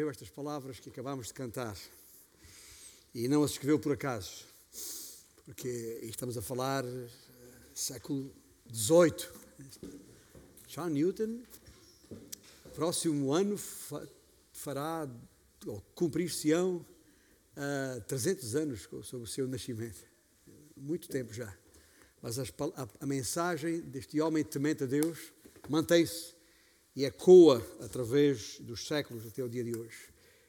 escreveu estas palavras que acabamos de cantar. E não as escreveu por acaso, porque estamos a falar uh, século XVIII. John Newton, próximo ano, fará, ou cumprir-se-ão, uh, 300 anos sobre o seu nascimento. Muito tempo já. Mas a, a, a mensagem deste homem temente a Deus mantém-se e ecoa através dos séculos até o dia de hoje.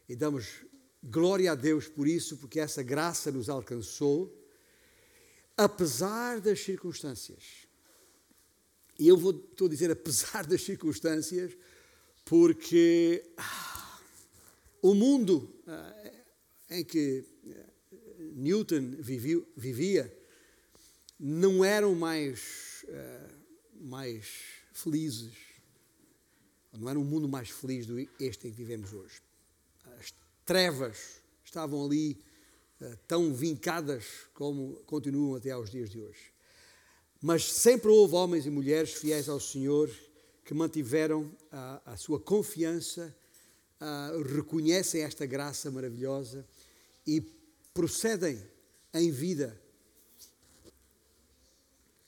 E damos glória a Deus por isso, porque essa graça nos alcançou, apesar das circunstâncias. E eu vou estou a dizer apesar das circunstâncias, porque ah, o mundo ah, em que ah, Newton vivia, vivia não eram mais, ah, mais felizes não era um mundo mais feliz do este em que vivemos hoje. As trevas estavam ali uh, tão vincadas como continuam até aos dias de hoje. Mas sempre houve homens e mulheres fiéis ao Senhor que mantiveram a, a sua confiança, reconhecem esta graça maravilhosa e procedem em vida,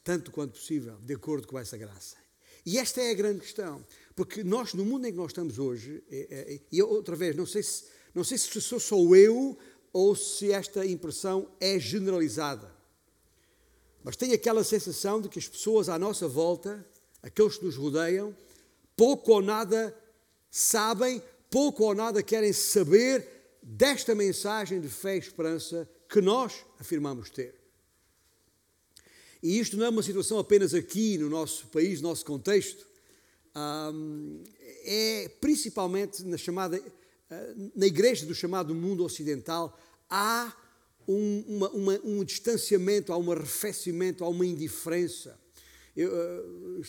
tanto quanto possível, de acordo com essa graça. E esta é a grande questão. Porque nós, no mundo em que nós estamos hoje, é, é, e outra vez, não sei, se, não sei se sou só eu ou se esta impressão é generalizada. Mas tenho aquela sensação de que as pessoas à nossa volta, aqueles que nos rodeiam, pouco ou nada sabem, pouco ou nada querem saber desta mensagem de fé e esperança que nós afirmamos ter. E isto não é uma situação apenas aqui no nosso país, no nosso contexto um, é principalmente na chamada uh, na igreja do chamado mundo ocidental há um, uma, uma, um distanciamento, há um arrefecimento, há uma indiferença. Eu, uh,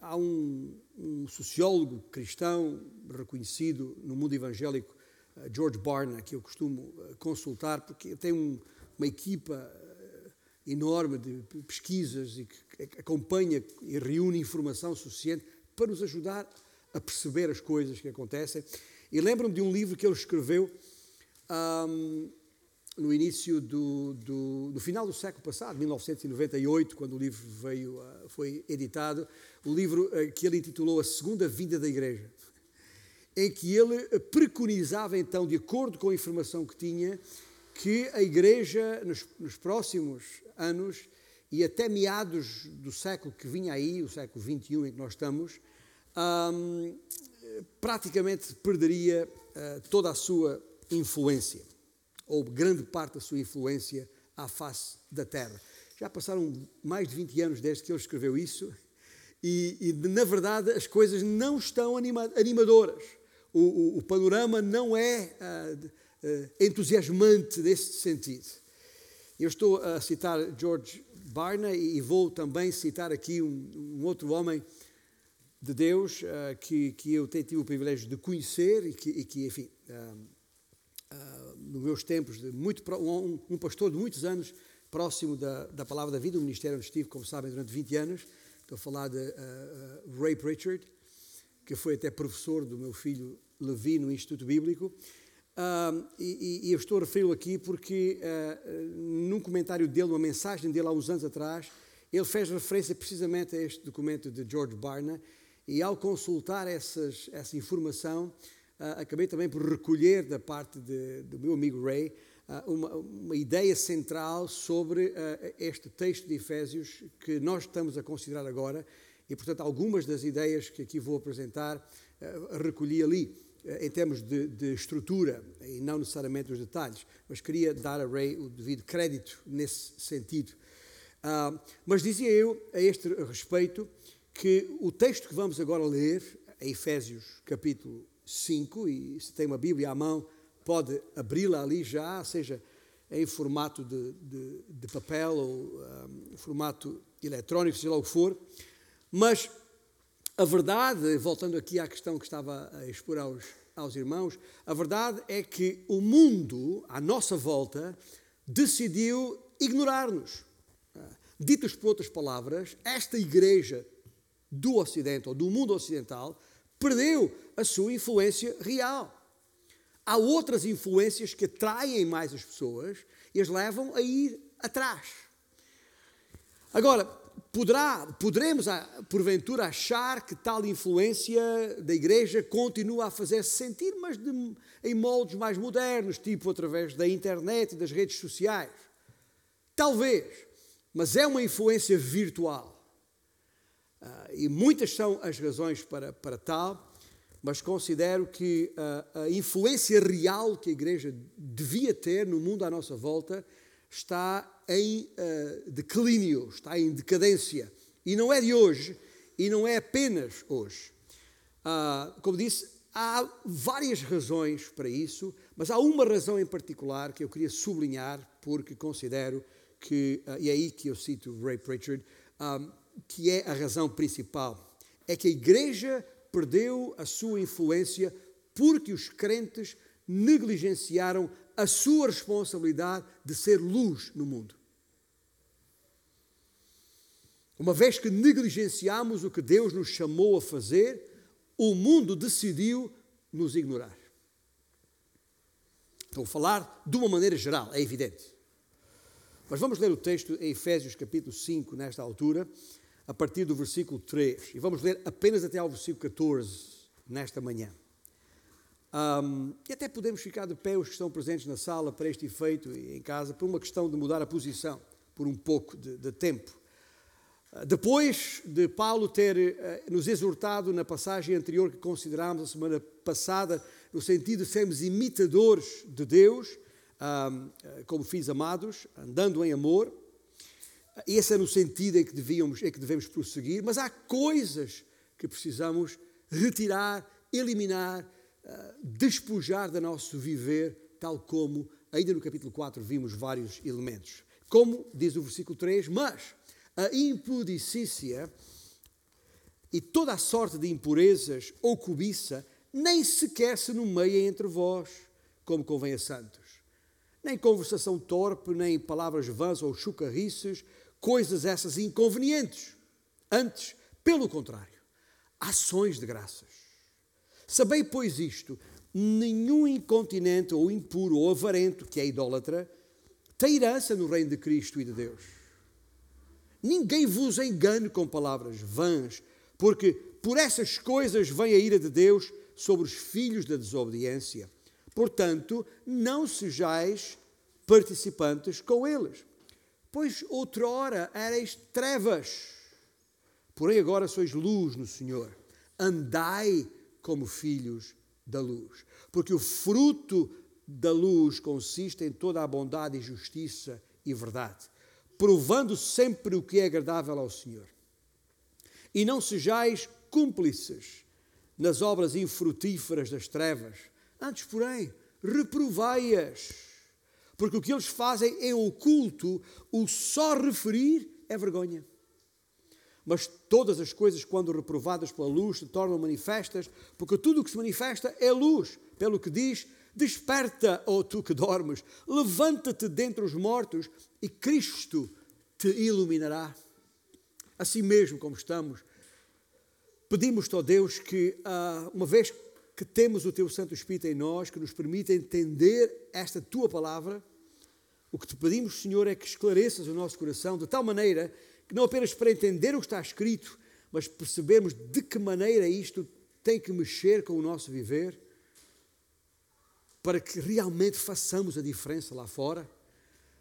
há um, um, sociólogo cristão reconhecido no mundo evangélico, uh, George Barna, que eu costumo consultar, porque tem uma equipa enorme de pesquisas e que acompanha e reúne informação suficiente para nos ajudar a perceber as coisas que acontecem. E lembro-me de um livro que ele escreveu um, no início do, do, no final do século passado, 1998, quando o livro veio, foi editado, o livro uh, que ele intitulou A Segunda Vinda da Igreja, em que ele preconizava então, de acordo com a informação que tinha, que a Igreja nos, nos próximos anos e até meados do século que vinha aí, o século XXI em que nós estamos, um, praticamente perderia uh, toda a sua influência, ou grande parte da sua influência à face da Terra. Já passaram mais de 20 anos desde que ele escreveu isso, e, e na verdade as coisas não estão anima animadoras. O, o, o, panorama não é uh, entusiasmante nesse sentido. Eu estou a citar George Barna e vou também citar aqui um, um outro homem de Deus uh, que, que eu tido o privilégio de conhecer e que, e que enfim, uh, uh, nos meus tempos, de muito, um, um, pastor de muitos anos, próximo da, da palavra da vida, o ministério onde estive, como sabem, durante 20 anos, estou a falar de Ray Pritchard, que foi até professor do meu filho Levi no Instituto Bíblico, e, e, eu estou a referi-lo aqui porque num comentário dele, uma mensagem dele há uns anos atrás, ele fez referência precisamente a este documento de George Barna e ao consultar essas, essa informação, uh, acabei também por recolher da parte de, do meu amigo Ray uh, uma, uma, ideia central sobre uh, este texto de Efésios que nós estamos a considerar agora e, portanto, algumas das ideias que aqui vou apresentar recolhi ali em termos de, de, estrutura e não necessariamente os detalhes, mas queria dar a Ray o devido crédito nesse sentido. mas dizia eu a este respeito que o texto que vamos agora ler, é Efésios capítulo 5, e se tem uma Bíblia à mão, pode abri-la ali já, seja em formato de, de, de papel ou um, formato eletrónico, seja lá o que for. Mas a verdade, voltando aqui à questão que estava a expor aos, aos irmãos, a verdade é que o mundo, à nossa volta, decidiu ignorar-nos. Ditos por outras palavras, esta igreja do Ocidente ou do mundo ocidental perdeu a sua influência real. há outras influências que atraem mais as pessoas e as levam a ir atrás. Agora, poderá, poderemos, ah, porventura, achar que tal influência da igreja continua a fazer-se sentir, mas de, em moldes mais modernos, tipo através da internet e das redes sociais. Talvez, mas é uma influência virtual. Uh, e muitas são as razões para, para tal, mas considero que uh, a influência real que a igreja devia ter no mundo à nossa volta está em uh, declínio, está em decadência. E não é de hoje, e não é apenas hoje. Uh, como disse, há várias razões para isso, mas há uma razão em particular que eu queria sublinhar, porque considero que, uh, e é aí que eu cito Ray Pritchard, um, que é a razão principal. É que a igreja perdeu a sua influência porque os crentes negligenciaram a sua responsabilidade de ser luz no mundo. Uma vez que negligenciamos o que Deus nos chamou a fazer, o mundo decidiu nos ignorar. Estou a falar de uma maneira geral, é evidente. Mas vamos ler o texto em Efésios capítulo 5, nesta altura, a partir do versículo 3. E vamos ler apenas até ao versículo 14, nesta manhã. Um, e até podemos ficar de pé os que estão presentes na sala para este efeito e em casa, por uma questão de mudar a posição, por um pouco de, de tempo. Ah, depois de Paulo ter uh, nos exortado na passagem anterior que considerámos a semana passada, no sentido de sermos imitadores de Deus, um, como filhos amados, andando em amor, esse é no sentido em que, devíamos, em que devemos prosseguir, mas há coisas que precisamos retirar, eliminar, despojar do nosso viver, tal como ainda no capítulo 4 vimos vários elementos. Como diz o versículo 3, mas a impudicícia e toda a sorte de impurezas ou cobiça nem sequer se nomeia entre vós, como convém a santos. Nem conversação torpe, nem palavras vãs ou chucarrices, coisas essas inconvenientes. Antes, pelo contrário, ações de graças. Sabei, pois, isto: nenhum incontinente ou impuro ou avarento, que é idólatra, tem herança no reino de Cristo e de Deus. Ninguém vos engane com palavras vãs, porque por essas coisas vem a ira de Deus sobre os filhos da desobediência. Portanto, não sejais participantes com eles. Pois outrora erais trevas, porém agora sois luz no Senhor. Andai como filhos da luz, porque o fruto da luz consiste em toda a bondade e justiça e verdade, provando sempre o que é agradável ao Senhor. E não sejais cúmplices nas obras infrutíferas das trevas, antes, porém, reprovai-as porque o que eles fazem em oculto, o só referir é vergonha. Mas todas as coisas, quando reprovadas pela luz, se tornam manifestas, porque tudo o que se manifesta é luz. Pelo que diz: Desperta, ó oh tu que dormes, levanta-te dentre os mortos e Cristo te iluminará. Assim mesmo como estamos, pedimos-te, ó Deus, que, ah, uma vez que temos o Teu Santo Espírito em nós, que nos permite entender esta Tua palavra. O que te pedimos, Senhor, é que esclareças o nosso coração de tal maneira não apenas para entender o que está escrito, mas percebermos de que maneira isto tem que mexer com o nosso viver, para que realmente façamos a diferença lá fora,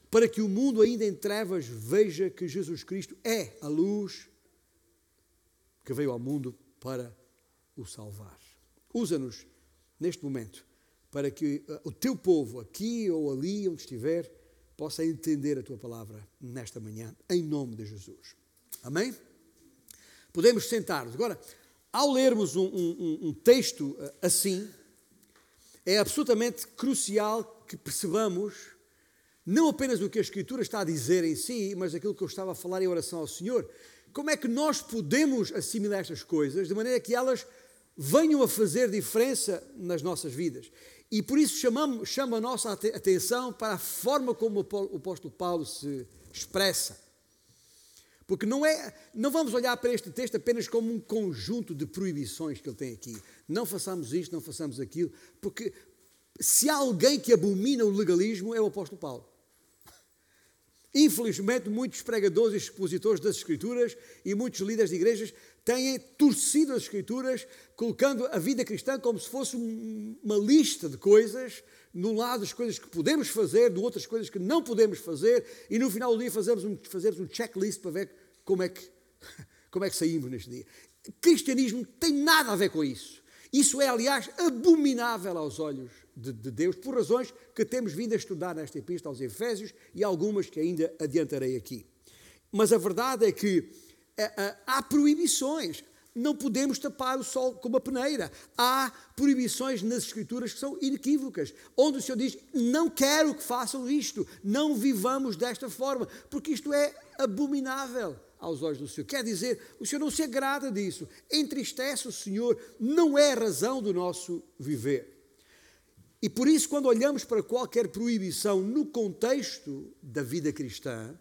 para que o mundo ainda em trevas veja que Jesus Cristo é a luz que veio ao mundo para o salvar. Usa-nos neste momento para que uh, o teu povo, aqui ou ali, onde estiver, possa entender a tua palavra nesta manhã, em nome de Jesus. Amém? Podemos sentar-nos. Agora, ao lermos um, um, um texto uh, assim, é absolutamente crucial que percebamos não apenas o que a Escritura está a dizer em si, mas aquilo que eu estava a falar em oração ao Senhor. Como é que nós podemos assimilar estas coisas de maneira que elas venham a fazer diferença nas nossas vidas. E por isso chamamos, chama a nossa atenção para a forma como o apóstolo Paulo se expressa. Porque não, é, não vamos olhar para este texto apenas como um conjunto de proibições que ele tem aqui. Não façamos isto, não façamos aquilo, porque Se há alguém que abomina o legalismo, é o apóstolo Paulo. Infelizmente, muitos pregadores e expositores das Escrituras e muitos líderes de igrejas têm torcido as Escrituras, colocando a vida cristã como se fosse uma lista de coisas, no lado as coisas que podemos fazer, do outras coisas que não podemos fazer, e no final do dia fazemos um, fazemos um checklist para ver como é, que, como é que saímos neste dia. Cristianismo tem nada a ver com isso. Isso é, aliás, abominável aos olhos de, de, Deus, por razões que temos vindo a estudar nesta epístola aos Efésios e algumas que ainda adiantarei aqui. Mas a verdade é que é, é, há proibições. Não podemos tapar o sol com uma peneira. Há proibições nas Escrituras que são inequívocas, onde o Senhor diz: Não quero que façam isto, não vivamos desta forma, porque isto é abominável aos olhos do Senhor. Quer dizer, o Senhor não se agrada disso, entristece o Senhor, não é a razão do nosso viver. E por isso, quando olhamos para qualquer proibição no contexto da vida cristã,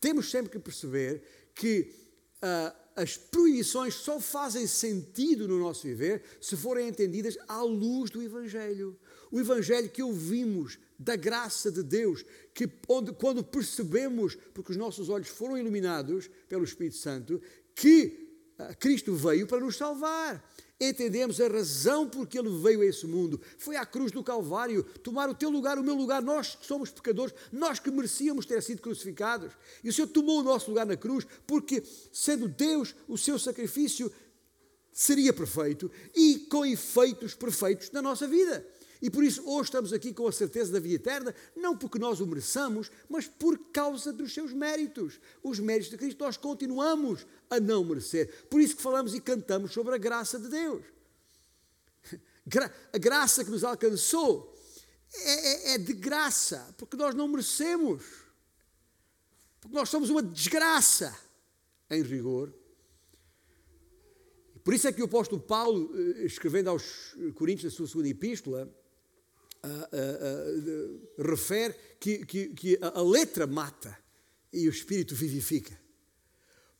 temos sempre que perceber que uh, as proibições só fazem sentido no nosso viver se forem entendidas à luz do Evangelho. O Evangelho que ouvimos da graça de Deus, que onde, quando percebemos, porque os nossos olhos foram iluminados pelo Espírito Santo, que uh, Cristo veio para nos salvar entendemos a razão por que ele veio a esse mundo. Foi à cruz do Calvário tomar o teu lugar, o meu lugar. Nós que somos pecadores, nós que merecíamos ter sido crucificados. E o Senhor tomou o nosso lugar na cruz, porque, sendo Deus, o seu sacrifício seria perfeito e com efeitos perfeitos na nossa vida. E por isso hoje estamos aqui com a certeza da vida eterna, não porque nós o mereçamos, mas por causa dos seus méritos. Os méritos de Cristo nós continuamos a não merecer. Por isso que falamos e cantamos sobre a graça de Deus. A graça que nos alcançou é, é, é de graça, porque nós não merecemos. Porque nós somos uma desgraça, em rigor. Por isso é que o apóstolo Paulo, eh, escrevendo aos Coríntios, na sua segunda epístola, uh, uh, refere que, que, que a letra mata e o espírito vivifica.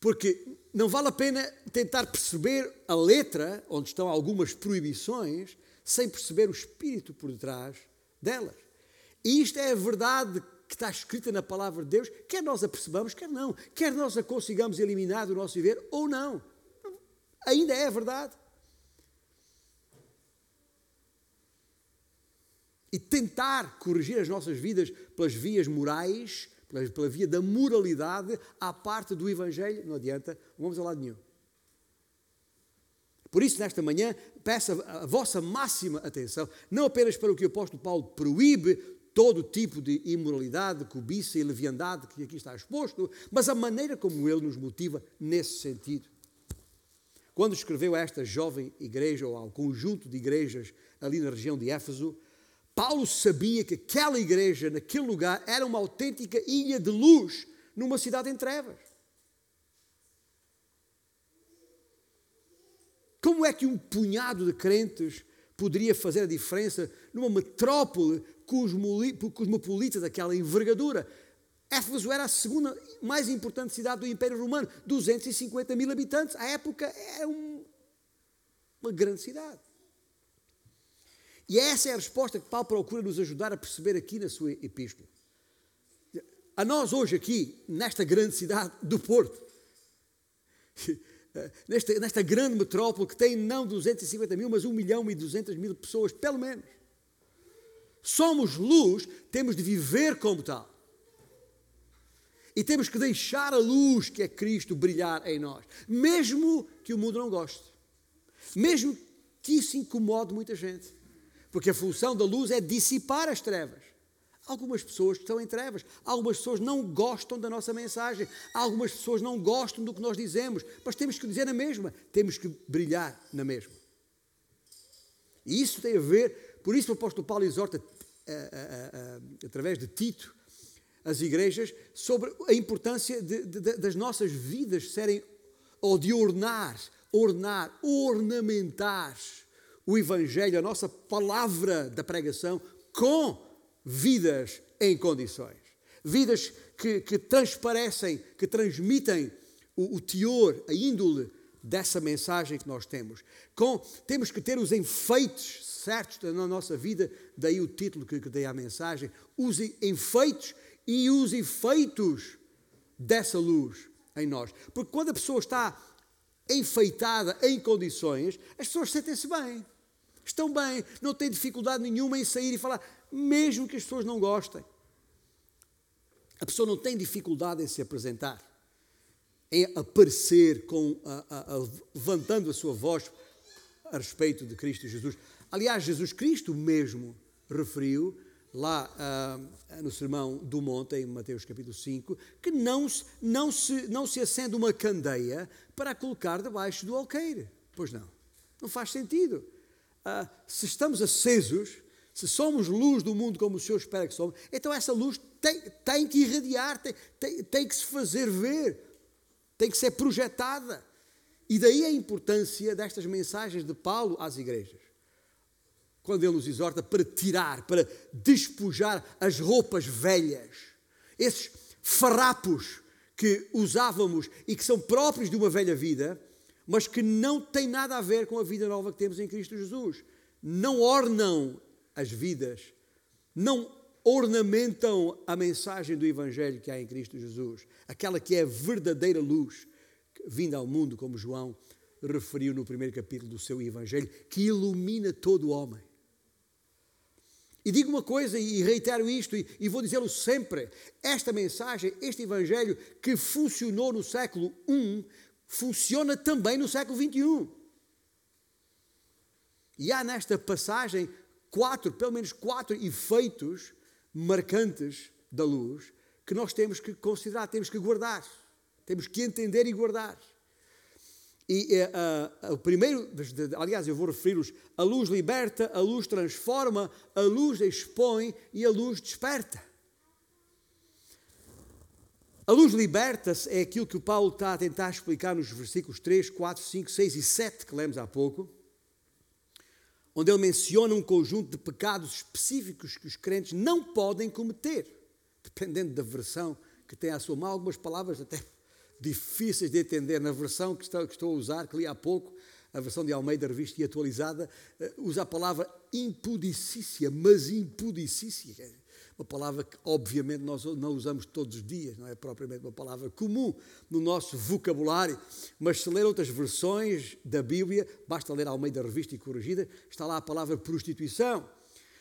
Porque não vale a pena tentar perceber a letra, onde estão algumas proibições, sem perceber o espírito por detrás delas. E isto é a verdade que está escrita na palavra de Deus, quer nós a percebamos, quer não, quer nós a consigamos eliminar do nosso viver ou não. Ainda é a verdade. E tentar corrigir as nossas vidas pelas vias morais, pela, pela via da moralidade, à parte do Evangelho, não adianta, não vamos a lado nenhum. Por isso, nesta manhã, peço a, a vossa máxima atenção, não apenas para o que o apóstolo Paulo proíbe, todo tipo de imoralidade, cobiça e leviandade que aqui está exposto, mas a maneira como ele nos motiva nesse sentido. Quando escreveu a esta jovem igreja, ou ao conjunto de igrejas ali na região de Éfeso, Paulo sabia que aquela igreja, naquele lugar, era uma autêntica ilha de luz numa cidade em trevas. Como é que um punhado de crentes poderia fazer a diferença numa metrópole cosmopolita daquela envergadura? Éfeso era a segunda mais importante cidade do Império Romano, 250 mil habitantes. À época era um, uma grande cidade. E essa é a resposta que Paulo procura nos ajudar a perceber aqui na sua epístola. A nós hoje aqui, nesta grande cidade do Porto, nesta, nesta grande metrópole que tem não 250 mil, mas 1 milhão e 200 mil pessoas, pelo menos. Somos luz, temos de viver como tal. E temos que deixar a luz que é Cristo brilhar em nós, mesmo que o mundo não goste, mesmo que isso incomode muita gente. Porque a função da luz é dissipar as trevas. Algumas pessoas estão em trevas, algumas pessoas não gostam da nossa mensagem, algumas pessoas não gostam do que nós dizemos, mas temos que dizer na mesma, temos que brilhar na mesma. E isso tem a ver, por isso o apóstolo Paulo exorta, a, a, a, através de Tito, as igrejas sobre a importância de, de, das nossas vidas serem, ou de ornar, ornar, ornamentar o Evangelho, a nossa palavra da pregação, com vidas em condições. Vidas que, que transparecem, que transmitem o, o teor, a índole dessa mensagem que nós temos. Com, temos que ter os enfeites certos na nossa vida, daí o título que, que dei à mensagem, os enfeites e os efeitos dessa luz em nós. Porque quando a pessoa está enfeitada em condições, as pessoas sentem-se bem. Estão bem, não têm dificuldade nenhuma em sair e falar, mesmo que as pessoas não gostem. A pessoa não tem dificuldade em se apresentar, em aparecer com, a, a, a, levantando a sua voz a respeito de Cristo Jesus. Aliás, Jesus Cristo mesmo referiu lá uh, no Sermão do Monte, em Mateus capítulo 5, que não, não, se, não se acende uma candeia para colocar debaixo do alqueire. Pois não, não faz sentido. Uh, se estamos acesos, se somos luz do mundo como o Senhor espera que somos, então essa luz tem, tem que irradiar, tem, tem, tem que se fazer ver, tem que ser projetada. E daí a importância destas mensagens de Paulo às igrejas. Quando ele nos exorta para tirar, para despojar as roupas velhas, esses farrapos que usávamos e que são próprios de uma velha vida, mas que não têm nada a ver com a vida nova que temos em Cristo Jesus. Não ornam as vidas, não ornamentam a mensagem do Evangelho que há em Cristo Jesus, aquela que é a verdadeira luz vinda ao mundo, como João referiu no primeiro capítulo do seu Evangelho, que ilumina todo o homem. E digo uma coisa e reitero isto e vou dizê-lo sempre: esta mensagem, este Evangelho que funcionou no século I, funciona também no século XXI. E há nesta passagem quatro, pelo menos quatro efeitos marcantes da luz que nós temos que considerar, temos que guardar, temos que entender e guardar. E uh, uh, o primeiro, aliás, eu vou referi-los: a luz liberta, a luz transforma, a luz expõe e a luz desperta. A luz liberta-se é aquilo que o Paulo está a tentar explicar nos versículos 3, 4, 5, 6 e 7 que lemos há pouco onde ele menciona um conjunto de pecados específicos que os crentes não podem cometer, dependendo da versão que tem à sua mão, algumas palavras até difíceis de entender. Na versão que estou, a usar, que li há pouco, a versão de Almeida Revista e atualizada, eh, usa a palavra impudicícia, mas impudicícia uma palavra que obviamente nós não usamos todos os dias, não é propriamente uma palavra comum no nosso vocabulário, mas se ler outras versões da Bíblia, basta ler ao meio da revista e corrigida, está lá a palavra prostituição.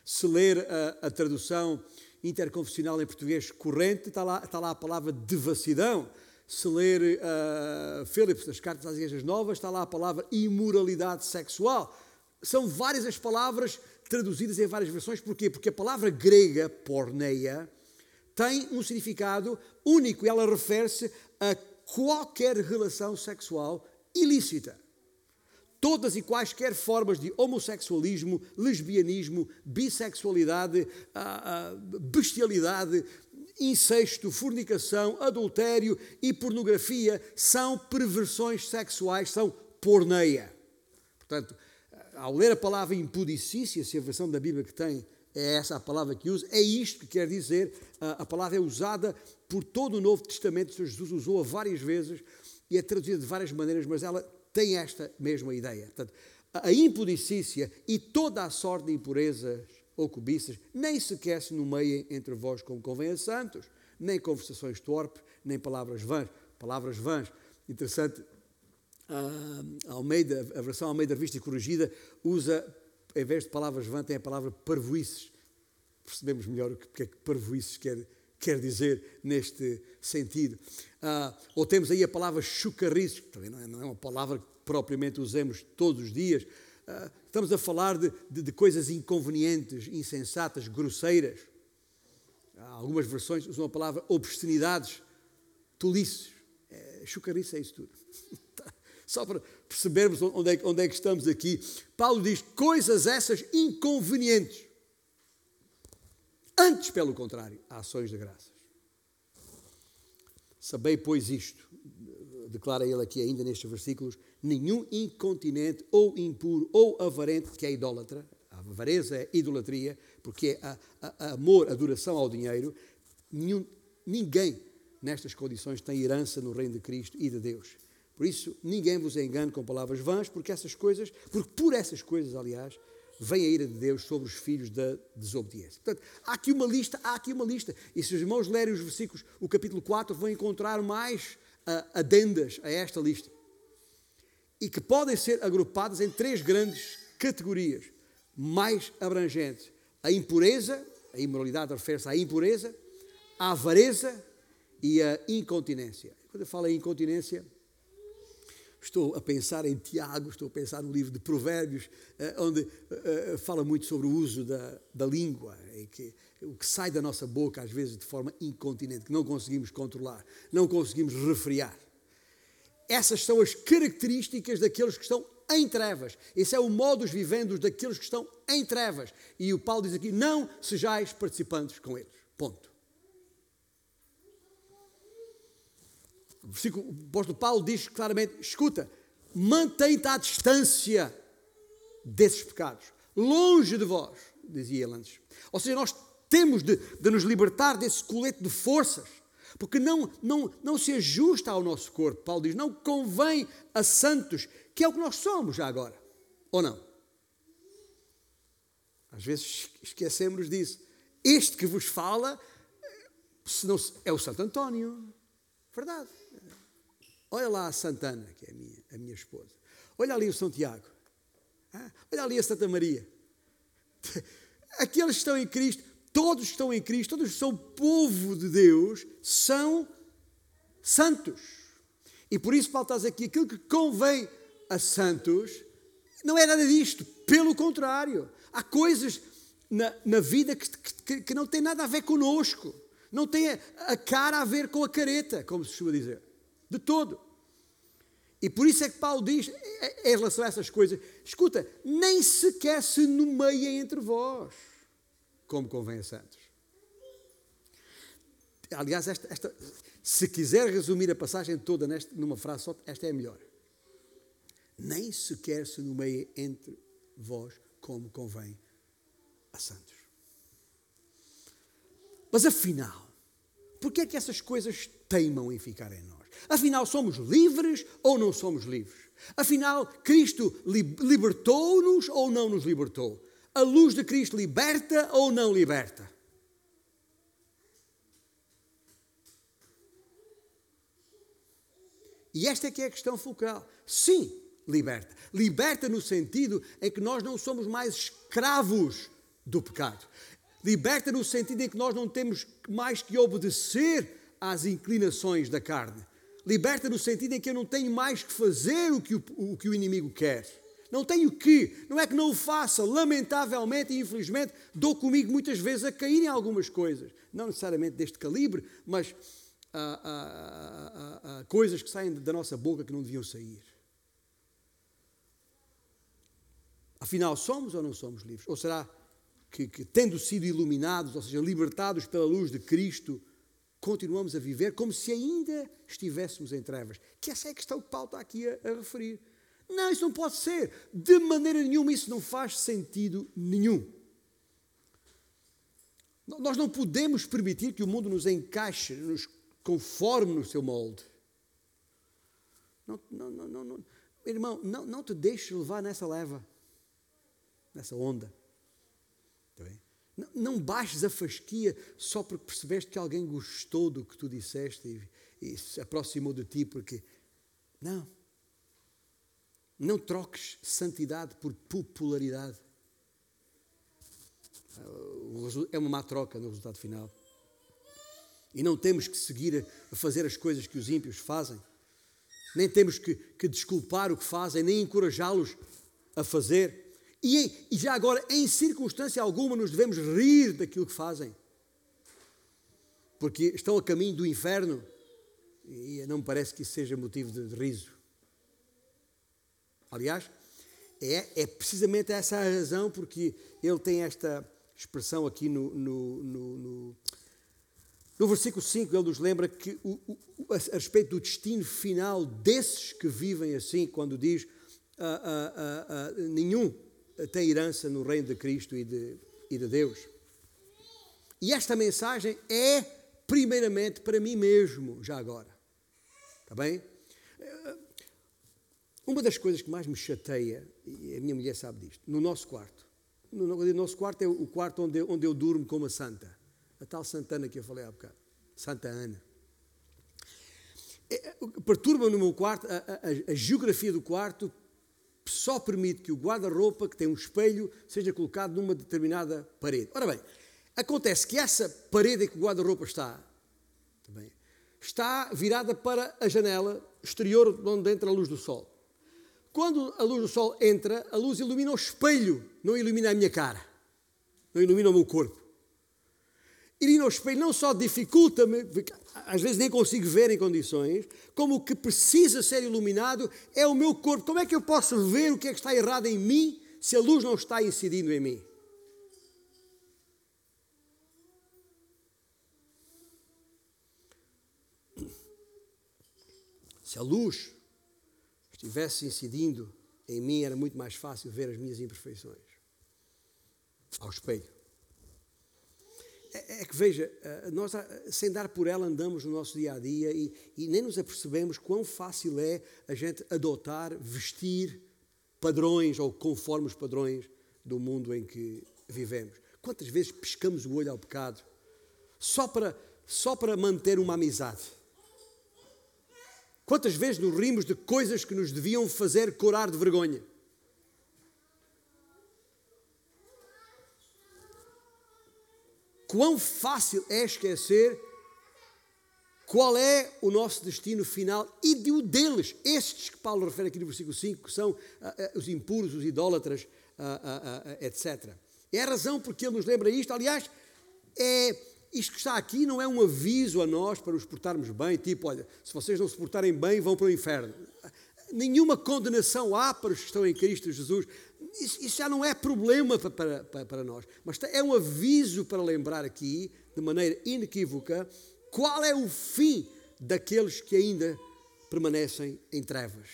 Se ler a, a tradução interconfessional em português corrente, está lá, está lá a palavra devassidão. Se ler uh, Filipe, das cartas às igrejas novas, está lá a palavra imoralidade sexual. São várias as palavras traduzidas em várias versões. Porquê? Porque a palavra grega, porneia, tem um significado único. Ela refere-se a qualquer relação sexual ilícita. Todas e quaisquer formas de homossexualismo, lesbianismo, bissexualidade, bestialidade, incesto, fornicação, adultério e pornografia são perversões sexuais, são porneia. Portanto, ao ler a palavra impudicícia, se a versão da Bíblia que tem é essa a palavra que usa, é isto que quer dizer. A palavra é usada por todo o Novo Testamento, Jesus usou-a várias vezes e é traduzida de várias maneiras, mas ela tem esta mesma ideia. Portanto, a impudicícia e toda a sorte de impurezas ou cobiças nem sequer se nomeiem entre vós como convém a santos, nem conversações torpes, nem palavras vãs. Palavras vãs. Interessante, a, Almeida, a versão Almeida Revista e Corrigida usa, em vez de palavras vã, tem a palavra parvoices. Percebemos melhor o que é que parvoices quer, quer dizer neste sentido. Ah, ou temos aí a palavra chucarriços, que também não é, não é uma palavra que propriamente usemos todos os dias. Ah, estamos a falar de, de, de, coisas inconvenientes, insensatas, grosseiras. Há algumas versões usam a palavra obscenidades, tolices. É, chucarriço é isso tudo. só para percebermos onde é, onde é que estamos aqui. Paulo diz coisas essas inconvenientes. Antes, pelo contrário, ações de graças. Sabei, pois, isto, declara ele aqui ainda nestes versículos: nenhum incontinente ou impuro ou avarente, que é idólatra, a avareza é idolatria, porque é a, a, a amor, adoração ao dinheiro, nenhum, ninguém nestas condições tem herança no reino de Cristo e de Deus Por isso, ninguém vos engane com palavras vãs, porque essas coisas, porque por essas coisas, aliás, vem a ira de Deus sobre os filhos da desobediência. Portanto, há aqui uma lista, há aqui uma lista. E se os irmãos lerem os versículos, o capítulo 4, vão encontrar mais uh, adendas a esta lista. E que podem ser agrupadas em três grandes categorias mais abrangentes: a impureza, a imoralidade refere-se à impureza, a avareza e a incontinência. Quando eu falo em incontinência, estou a pensar em Tiago, estou a pensar no livro de Provérbios, eh, onde eh, eh, fala muito sobre o uso da, da língua, e que, o que sai da nossa boca, às vezes, de forma incontinente, que não conseguimos controlar, não conseguimos refriar. Essas são as características daqueles que estão em trevas. Esse é o modus vivendos daqueles que estão em trevas. E o Paulo diz aqui: não sejais participantes com eles. Ponto. O apóstolo Paulo diz claramente: escuta, mantém-te à distância desses pecados, longe de vós, dizia ele antes. Ou seja, nós temos de, de nos libertar desse colete de forças, porque não, não, não se ajusta ao nosso corpo. Paulo diz: não convém a santos, que é o que nós somos já agora, ou não? Às vezes esquecemos disso. Este que vos fala se não, é o Santo António. Verdade. Olha lá a Santana, que é a minha, a minha esposa. Olha ali o São Tiago. Ah, olha ali a Santa Maria. Aqueles que estão em Cristo, todos que estão em Cristo, todos que são povo de Deus, são santos. E por isso, Paulo está a dizer que aquilo que convém a santos não é nada disto. Pelo contrário, há coisas na, na vida que, que, que, não têm nada a ver conosco. Não tem a, a cara a ver com a careta, como se costuma dizer. De todo. E por isso é que Paulo diz, em relação a essas coisas, escuta, nem sequer se nomeia entre vós, como convém a santos. Aliás, esta, esta, se quiser resumir a passagem toda nesta, numa frase só, esta é a melhor. Nem sequer se nomeia entre vós, como convém a santos. Mas afinal, por que é que essas coisas teimam em ficar em nós? Afinal, somos livres ou não somos livres? Afinal, Cristo libertou-nos ou não nos libertou? A luz de Cristo liberta ou não liberta? E esta é que é a questão fulcral. Sim, liberta. Liberta no sentido em que nós não somos mais escravos do pecado. Liberta no sentido em que nós não temos mais que obedecer às inclinações da carne liberta no sentido em que eu não tenho mais que fazer o que o, o que o inimigo quer. Não tenho que, não é que não o faça, lamentavelmente e infelizmente dou comigo muitas vezes a cair em algumas coisas, não necessariamente deste calibre, mas ah, ah, ah, coisas que saem da nossa boca que não deviam sair. Afinal, somos ou não somos livres? Ou será que, que tendo sido iluminados, ou seja, libertados pela luz de Cristo, continuamos a viver como se ainda estivéssemos em trevas. Que essa é a questão que Paulo está aqui a, a referir. Não, isso não pode ser. De maneira nenhuma, isso não faz sentido nenhum. Nós não podemos permitir que o mundo nos encaixe, nos conforme no seu molde. Não, não, não, não, Irmão, não, não te deixes levar nessa leva, nessa onda. Não baixes a fasquia só porque percebeste que alguém gostou do que tu disseste e, e se aproximou de ti, porque. Não. Não troques santidade por popularidade. É uma má troca no resultado final. E não temos que seguir a fazer as coisas que os ímpios fazem. Nem temos que, que desculpar o que fazem, nem encorajá-los a fazer. E, e já agora, em circunstância alguma, nos devemos rir daquilo que fazem. Porque estão a caminho do inferno e não me parece que isso seja motivo de riso. Aliás, é, é precisamente essa a razão porque ele tem esta expressão aqui no, no, no, no, no versículo 5, ele nos lembra que o, o, a, respeito do destino final desses que vivem assim, quando diz ah, ah, ah nenhum tem herança no reino de Cristo e de, e de Deus. E esta mensagem é, primeiramente, para mim mesmo, já agora. Está bem? Uma das coisas que mais me chateia, e a minha mulher sabe disto, no nosso quarto. No, no nosso quarto é o quarto onde, eu, onde eu durmo como a santa. A tal Santana que eu falei há bocado. Santa Ana. É, perturba no meu quarto, a, a, a geografia do quarto só permite que o guarda-roupa, que tem um espelho, seja colocado numa determinada parede. Ora bem, acontece que essa parede em que o guarda-roupa está, também, está virada para a janela exterior onde entra a luz do sol. Quando a luz do sol entra, a luz ilumina o espelho, não ilumina a minha cara, não ilumina o meu corpo. Ir ao espelho não só dificulta-me, às vezes nem consigo ver em condições, como o que precisa ser iluminado é o meu corpo. Como é que eu posso ver o que é que está errado em mim se a luz não está incidindo em mim? Se a luz estivesse incidindo em mim, era muito mais fácil ver as minhas imperfeições ao espelho. É, é, que veja, eh, nós ah, sem dar por ela andamos no nosso dia a dia e, e nem nos apercebemos quão fácil é a gente adotar, vestir padrões ou conforme os padrões do mundo em que vivemos. Quantas vezes piscamos o olho ao pecado só para, só para manter uma amizade? Quantas vezes nos rimos de coisas que nos deviam fazer corar de vergonha? Quão fácil é esquecer qual é o nosso destino final e de o deles, estes que Paulo refere aqui no versículo 5, que são uh, uh, os impuros, os idólatras, uh, etc. É a razão porque ele nos lembra isto. Aliás, é isto que está aqui não é um aviso a nós para nos portarmos bem, tipo, olha, se vocês não se portarem bem, vão para o inferno. Nenhuma condenação há para os que estão em Cristo Jesus. Isso, já não é problema para, para, para nós. Mas é um aviso para lembrar aqui, de maneira inequívoca, qual é o fim daqueles que ainda permanecem em trevas,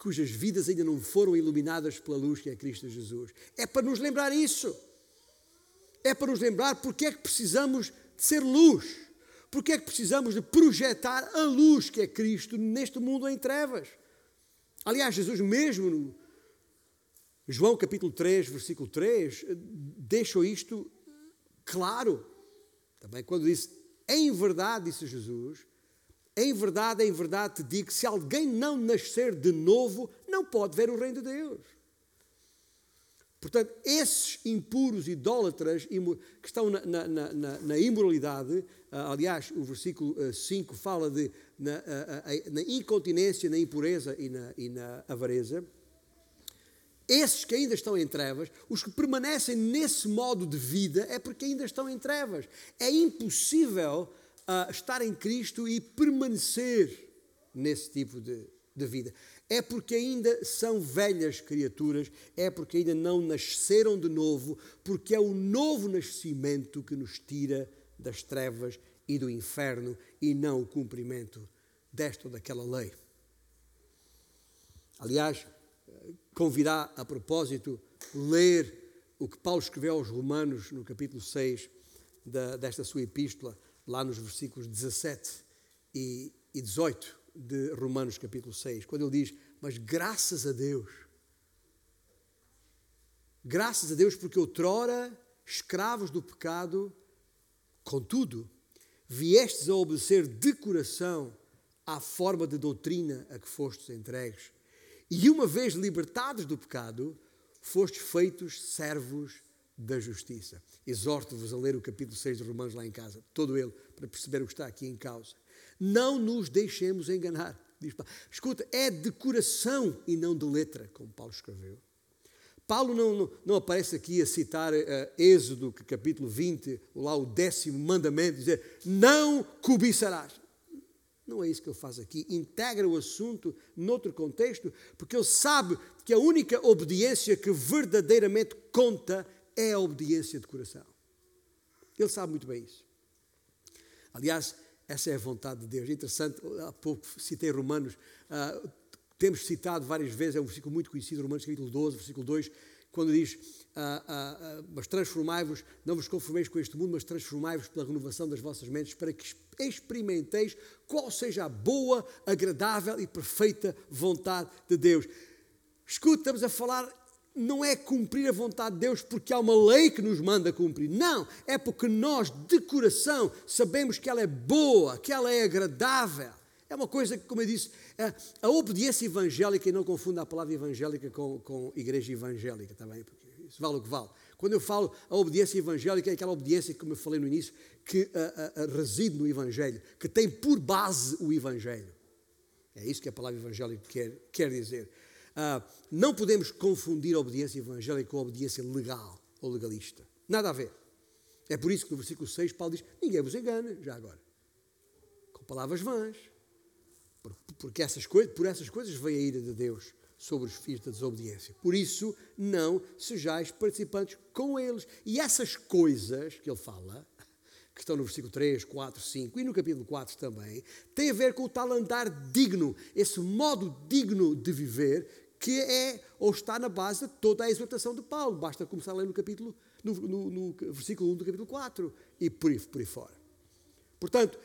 cujas vidas ainda não foram iluminadas pela luz que é Cristo Jesus. É para nos lembrar isso. É para nos lembrar porque é que precisamos de ser luz. Porque é que precisamos de projetar a luz que é Cristo neste mundo em trevas? Aliás, Jesus mesmo João capítulo 3, versículo 3, deixou isto claro. Também quando disse, em verdade, disse Jesus, em verdade, em verdade te digo se alguém não nascer de novo, não pode ver o reino de Deus. Portanto, esses impuros, idólatras, que estão na, na, na, na imoralidade, ah, aliás, o versículo 5 ah, fala de na, na, incontinência, na impureza e na, e na avareza, esses que ainda estão em trevas, os que permanecem nesse modo de vida, é porque ainda estão em trevas. É impossível uh, estar em Cristo e permanecer nesse tipo de, de vida é porque ainda são velhas criaturas, é porque ainda não nasceram de novo, porque é o novo nascimento que nos tira das trevas e do inferno e não o cumprimento desta ou daquela lei. Aliás, convidar a propósito ler o que Paulo escreveu aos Romanos no capítulo 6 da, desta sua epístola, lá nos versículos 17 e, e 18 de Romanos capítulo 6, quando ele diz: Mas graças a Deus, graças a Deus, porque outrora, escravos do pecado, contudo, viestes a obedecer de coração à forma de doutrina a que fostes entregues, e uma vez libertados do pecado, fostes feitos servos da justiça. Exorto-vos a ler o capítulo 6 de Romanos lá em casa, todo ele, para perceber o que está aqui em causa. Não nos deixemos enganar. Diz Paulo. Escuta, é de coração e não de letra, como Paulo escreveu. Paulo não, não, não aparece aqui a citar uh, Êxodo, capítulo 20, lá o décimo mandamento, dizer: Não cobiçarás. Não é isso que ele faz aqui. Integra o assunto noutro contexto, porque ele sabe que a única obediência que verdadeiramente conta é a obediência de coração. Ele sabe muito bem isso. Aliás, essa é a vontade de Deus. Interessante, há pouco citei Romanos, uh, temos citado várias vezes, é um versículo muito conhecido, Romanos capítulo 12, versículo 2, quando diz: ah, ah, ah, Mas transformai-vos, não vos conformeis com este mundo, mas transformai-vos pela renovação das vossas mentes, para que experimenteis qual seja a boa, agradável e perfeita vontade de Deus. Escuta, estamos a falar não é cumprir a vontade de Deus porque há uma lei que nos manda cumprir. Não, é porque nós, de coração, sabemos que ela é boa, que ela é agradável. É uma coisa que, como eu disse, a, obediência evangélica, e não confunda a palavra evangélica com, com igreja evangélica, também, porque isso vale o que vale. Quando eu falo a obediência evangélica, é aquela obediência, como eu falei no início, que a, a, a reside no Evangelho, que tem por base o Evangelho. É isso que a palavra evangélica quer, quer dizer. Ah, não podemos confundir a obediência evangélica com a obediência legal ou legalista. Nada a ver. É por isso que no versículo 6 Paulo diz: Ninguém vos engana, já agora. Com palavras vãs. Porque essas coisas, por essas coisas vem a ira de Deus sobre os filhos da desobediência. Por isso, não sejais participantes com eles. E essas coisas que ele fala, que estão no versículo 3, 4, 5 e no capítulo 4 também, têm a ver com o tal andar digno, esse modo digno de viver que é ou está na base de toda a exortação de Paulo. Basta começar a ler no capítulo, no, no, no versículo 1 do capítulo 4 e por aí, por aí fora. Portanto,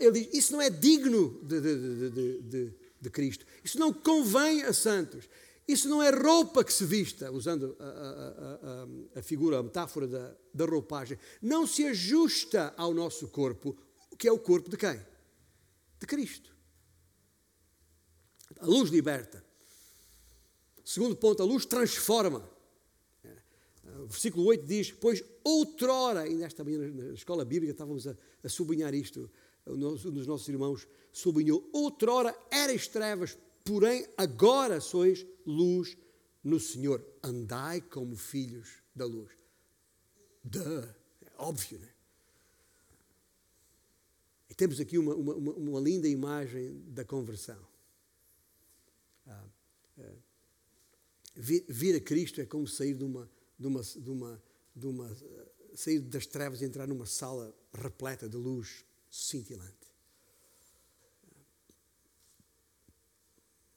ele diz: Isso não é digno de, de, de, de, Cristo. Isso não convém a santos. Isso não é roupa que se vista, usando a, a, a, a figura, a metáfora da, da roupagem. Não se ajusta ao nosso corpo, que é o corpo de quem? De Cristo. A luz liberta. Segundo ponto, a luz transforma. O versículo 8 diz: Pois outrora, e nesta manhã na escola bíblica estávamos a, a sublinhar isto, um dos nossos irmãos sublinhou: Outrora erais trevas, porém agora sois luz no Senhor. Andai como filhos da luz. Duh, é óbvio, né? E temos aqui uma, uma, uma linda imagem da conversão. Ah, ah, Vir, vir a Cristo é como sair de uma, de uma, de uma, de uma sair das trevas e entrar numa sala repleta de luz cintilante.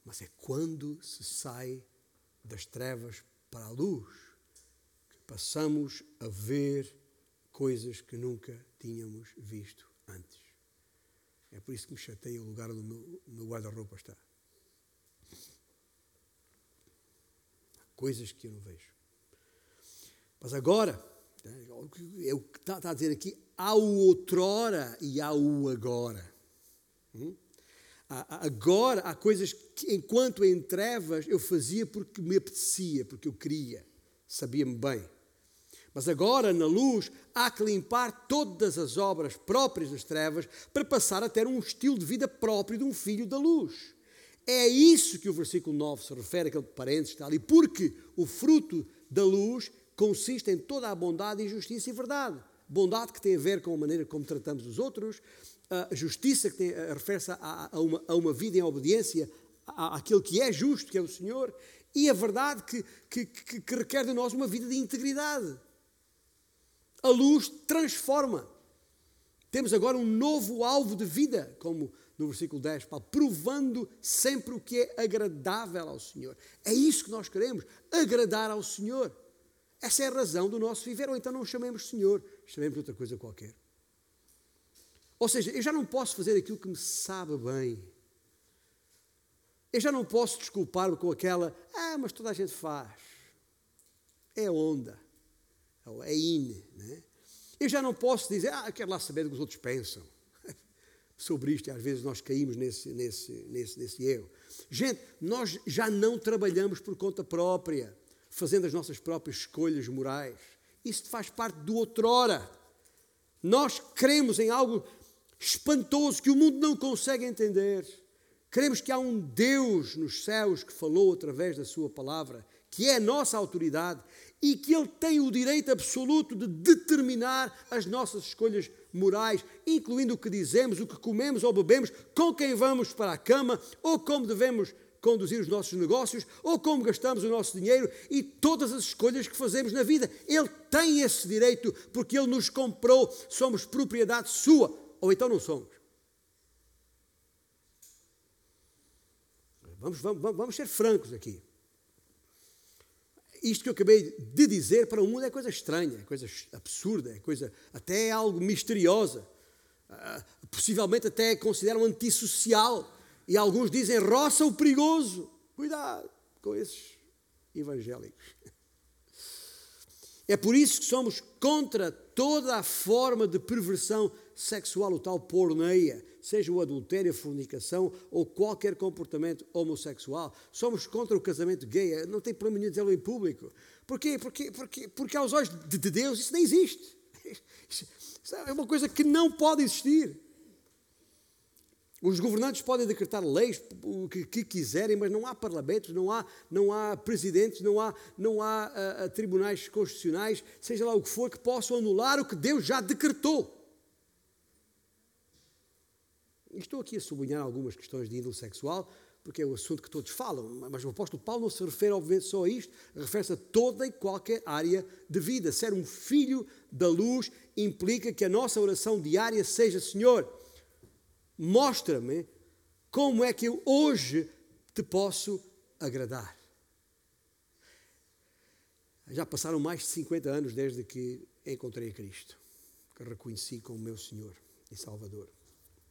Mas é quando se sai das trevas para a luz que passamos a ver coisas que nunca tínhamos visto antes. É por isso que me chateia o lugar onde o meu, meu guarda-roupa está. coisas que eu não vejo. Mas agora, é o que está a dizer aqui, há o outrora e há o agora. Hum? Agora há coisas que, enquanto em trevas, eu fazia porque me apetecia, porque eu queria, sabia-me bem. Mas agora, na luz, há que limpar todas as obras próprias das trevas para passar a ter um estilo de vida próprio de um filho da luz. É isso que o versículo 9 se refere, aquele parênteses está ali, porque o fruto da luz consiste em toda a bondade e justiça e verdade. Bondade que tem a ver com a maneira como tratamos os outros, a justiça que refere-se a, a, uma, a, uma, vida em obediência àquilo que é justo, que é o Senhor, e a verdade que, que, que, que requer de nós uma vida de integridade. A luz transforma. Temos agora um novo alvo de vida, como no versículo 10, Paulo, provando sempre o que é agradável ao Senhor. É isso que nós queremos, agradar ao Senhor. Essa é a razão do nosso viver, ou então não chamemos Senhor, chamemos outra coisa qualquer. Ou seja, eu já não posso fazer aquilo que me sabe bem. Eu já não posso desculpar-me com aquela, ah, mas toda a gente faz. É onda, é in. Né? Eu já não posso dizer, ah, quero lá saber do que os outros pensam sobre isto e às vezes nós caímos nesse, nesse, nesse, nesse erro. Gente, nós já não trabalhamos por conta própria, fazendo as nossas próprias escolhas morais. Isso faz parte do outrora. Nós cremos em algo espantoso que o mundo não consegue entender. Cremos que há um Deus nos céus que falou através da Sua palavra, que é a nossa autoridade e que Ele tem o direito absoluto de determinar as nossas escolhas morais, incluindo o que dizemos, o que comemos ou bebemos, com quem vamos para a cama, ou como devemos conduzir os nossos negócios, ou como gastamos o nosso dinheiro e todas as escolhas que fazemos na vida. Ele tem esse direito porque Ele nos comprou, somos propriedade sua, ou então não somos. Vamos, vamos, vamos ser francos aqui. isto que eu acabei de dizer para o mundo é coisa estranha, é coisa absurda, é coisa até algo misteriosa. Uh, possivelmente até consideram antissocial. E alguns dizem roça o perigoso. Cuidado com esses evangélicos. É por isso que somos contra toda a forma de perversão sexual, o tal porneia, seja o adultério, a fornicação ou qualquer comportamento homossexual. Somos contra o casamento gay, não tem problema nenhum dizê-lo em público. Porquê? Porque, porque, porque aos olhos de Deus isso nem existe. Isso é uma coisa que não pode existir. Os governantes podem decretar leis que, que, quiserem, mas não há parlamentos, não há, não há presidentes, não há, não há uh, uh, tribunais constitucionais, seja lá o que for, que possam anular o que Deus já decretou. Estou aqui a sublinhar algumas questões de índole sexual, porque é o assunto que todos falam, mas o apóstolo Paulo não se refere, obviamente, só a isto, refere-se a toda e qualquer área de vida. Ser um filho da luz implica que a nossa oração diária seja: Senhor, mostra-me como é que eu hoje te posso agradar. Já passaram mais de 50 anos desde que encontrei a Cristo, que reconheci como meu Senhor e Salvador.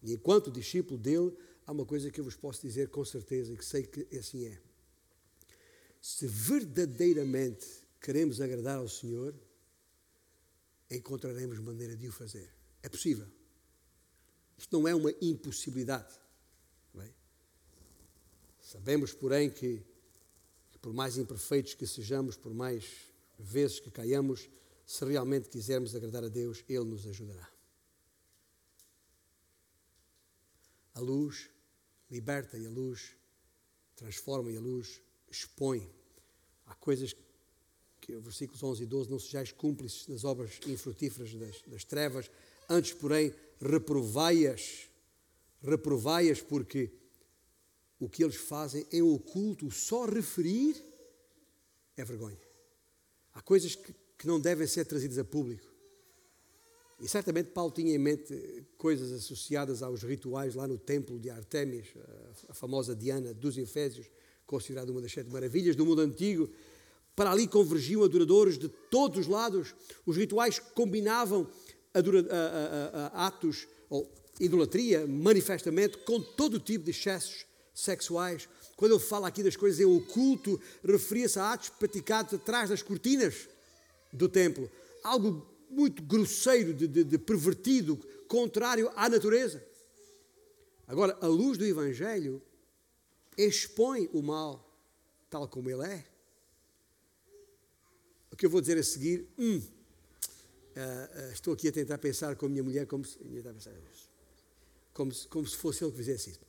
E enquanto discípulo dele, há uma coisa que eu vos posso dizer com certeza e que sei que assim é. Se verdadeiramente queremos agradar ao Senhor, encontraremos maneira de o fazer. É possível. Isto não é uma impossibilidade. Bem? Sabemos, porém, que, que por mais imperfeitos que sejamos, por mais vezes que caiamos, se realmente quisermos agradar a Deus, Ele nos ajudará. A luz liberta e a luz transforma e a luz expõe. Há coisas que, versículos 11 e 12, não sejais cúmplices nas obras infrutíferas das, das trevas, antes, porém, reprovai-as, reprovai-as porque o que eles fazem em oculto, só referir é vergonha. Há coisas que, que não devem ser trazidas a público. E certamente Paulo tinha em mente coisas associadas aos rituais lá no templo de Artemis, a famosa Diana dos Efésios, considerada uma das sete maravilhas do mundo antigo. Para ali convergiam adoradores de todos os lados. Os rituais combinavam a, a, a, atos ou idolatria, manifestamente, com todo tipo de excessos sexuais. Quando ele fala aqui das coisas em oculto, referia-se a atos praticados atrás das cortinas do templo. Algo muito grosseiro, de, de, de pervertido, contrário à natureza. Agora, a luz do Evangelho expõe o mal tal como ele é. O que eu vou dizer a seguir, hum, uh, uh, estou aqui a tentar pensar com a minha mulher como se, como se, como se fosse ele que fizesse isso.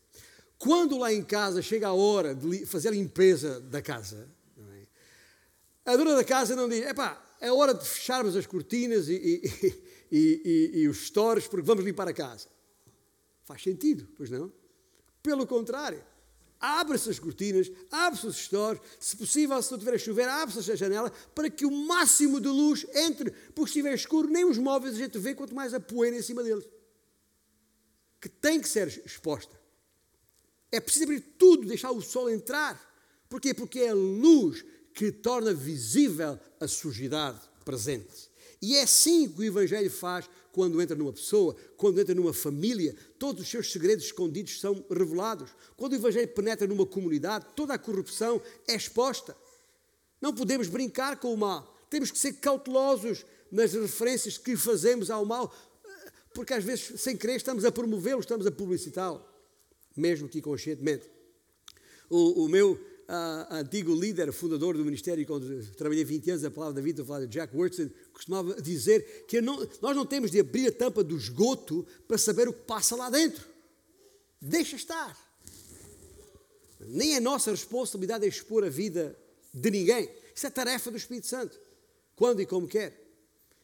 Quando lá em casa chega a hora de fazer a limpeza da casa, é? a dona da casa não diz, epá, é hora de fecharmos as cortinas e, e, e, e, os stores porque vamos limpar a casa. Faz sentido, pois não? Pelo contrário, abre-se as cortinas, abre-se os stores, se possível, se não tiver a chover, abre-se a janela para que o máximo de luz entre, porque se estiver escuro, nem os móveis a gente vê, quanto mais a poeira em cima deles. Que tem que ser exposta. É preciso abrir tudo, deixar o sol entrar. Porquê? Porque é a luz que torna visível a sujidade presente. E é assim que o Evangelho faz quando entra numa pessoa, quando entra numa família, todos os seus segredos escondidos são revelados. Quando o Evangelho penetra numa comunidade, toda a corrupção é exposta. Não podemos brincar com o mal. Temos que ser cautelosos nas referências que fazemos ao mal, porque às vezes, sem querer, estamos a promovê-lo, estamos a publicitá-lo, mesmo que inconscientemente. O, o meu uh, antigo líder, fundador do ministério, quando trabalhei 20 anos, a palavra da vida, a palavra de Jack Wurtson, costumava dizer que não, nós não temos de abrir a tampa do esgoto para saber o que passa lá dentro. Deixa estar. Nem é nossa responsabilidade expor a vida de ninguém. Isso é tarefa do Espírito Santo, quando e como quer.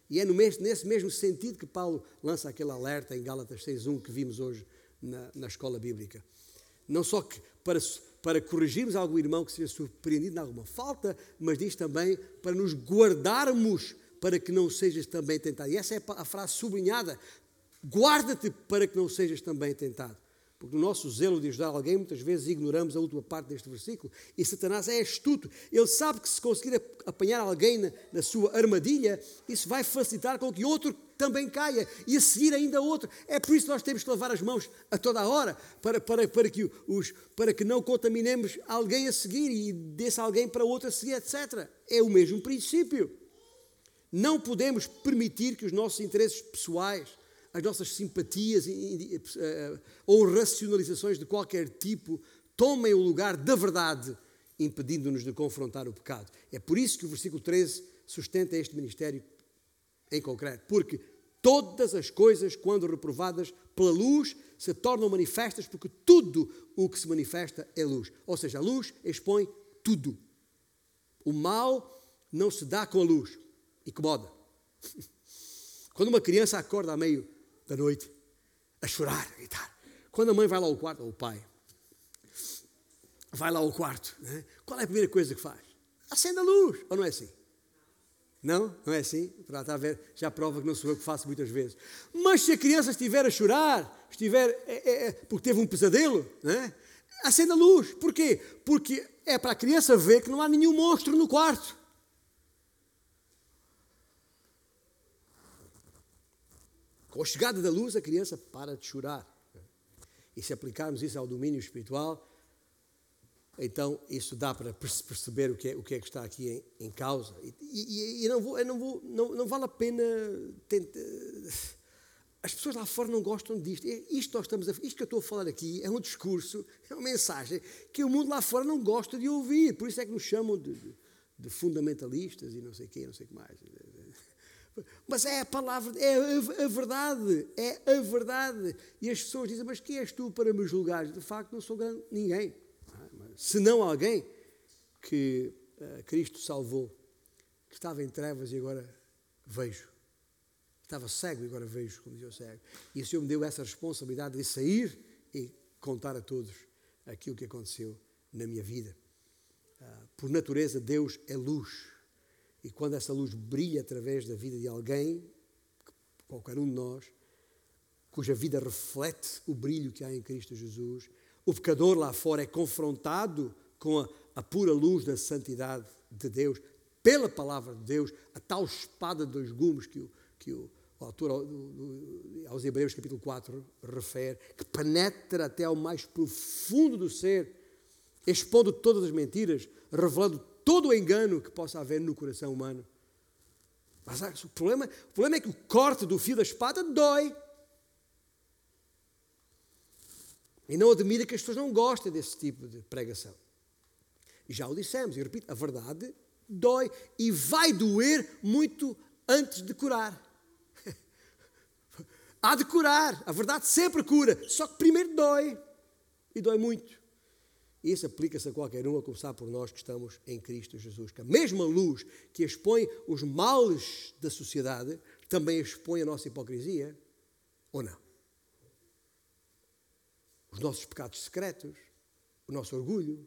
E é nesse mesmo sentido que Paulo lança aquele alerta em Gálatas 6.1 que vimos hoje na, na escola bíblica. Não só que para para corrigirmos algum irmão que seja surpreendido em alguma falta, mas diz também para nos guardarmos para que não sejas também tentado. E essa é a frase sublinhada. Guarda-te para que não sejas também tentado. Porque no nosso zelo de ajudar alguém, muitas vezes ignoramos a última parte deste versículo. E Satanás é astuto. Ele sabe que se conseguir apanhar alguém na, na sua armadilha, isso vai facilitar com que outro também caia e a seguir ainda outro. É por isso que nós temos que lavar as mãos a toda a hora, para, para, para, que, os, para que não contaminemos alguém a seguir e desse alguém para outro a seguir, etc. É o mesmo princípio. Não podemos permitir que os nossos interesses pessoais, as nossas simpatias eh, ou racionalizações de qualquer tipo tomem o lugar da verdade, impedindo-nos de confrontar o pecado. É por isso que o versículo 13 sustenta este ministério em concreto, porque todas as coisas, quando reprovadas pela luz, se tornam manifestas, porque tudo o que se manifesta é luz. Ou seja, a luz expõe tudo. O mal não se dá com a luz, incomoda. Quando uma criança acorda à meio da noite a chorar, a gritar, quando a mãe vai lá ao quarto, ou o pai, vai lá ao quarto, né? qual é a primeira coisa que faz? Acende a luz, ou não é assim? Não? Não é assim? A ver, já prova que não sou eu que faço muitas vezes. Mas se a criança estiver a chorar, estiver é, é, é porque teve um pesadelo, né? acenda a luz. Porquê? Porque é para a criança ver que não há nenhum monstro no quarto. Com a chegada da luz, a criança para de chorar. E se aplicarmos isso ao domínio espiritual, então isso dá para perceber o que é, o que, é que está aqui em, em causa. E, e, e, não, vou, não, vou, não, não vale a pena tentar. As pessoas lá fora não gostam disto. Isto, nós estamos a, isto que eu estou a falar aqui é um discurso, é uma mensagem que o mundo lá fora não gosta de ouvir. Por isso é que nos chamam de, de, de fundamentalistas e não sei o quê, não sei o que mais. Mas é a palavra, é a, a, verdade, é a verdade. E as pessoas dizem, mas quem és tu para me julgar? De facto, não sou grande, ninguém senão alguém que uh, Cristo salvou, que estava em trevas e agora vejo. Estava cego e agora vejo, como dizia o cego. E o Senhor me deu essa responsabilidade de sair e contar a todos aquilo que aconteceu na minha vida. Uh, por natureza, Deus é luz. E quando essa luz brilha através da vida de alguém, qualquer um de nós, cuja vida reflete o brilho que há em Cristo Jesus, o pecador lá fora é confrontado com a, a pura luz da santidade de Deus, pela palavra de Deus, a tal espada de dois gumes que o, que o, o autor aos Hebreus capítulo 4 refere, que penetra até ao mais profundo do ser, expondo todas as mentiras, revelando todo o engano que possa haver no coração humano. Mas o problema, o problema é que o corte do fio da espada dói. E não admira que as pessoas não gostem desse tipo de pregação. E já o dissemos, e repito, a verdade dói e vai doer muito antes de curar. Há de curar, a verdade sempre cura, só que primeiro dói. E dói muito. Isso aplica-se a qualquer um, a começar por nós que estamos em Cristo Jesus. Que a mesma luz que expõe os males da sociedade também expõe a nossa hipocrisia, ou não? os nossos pecados secretos, o nosso orgulho,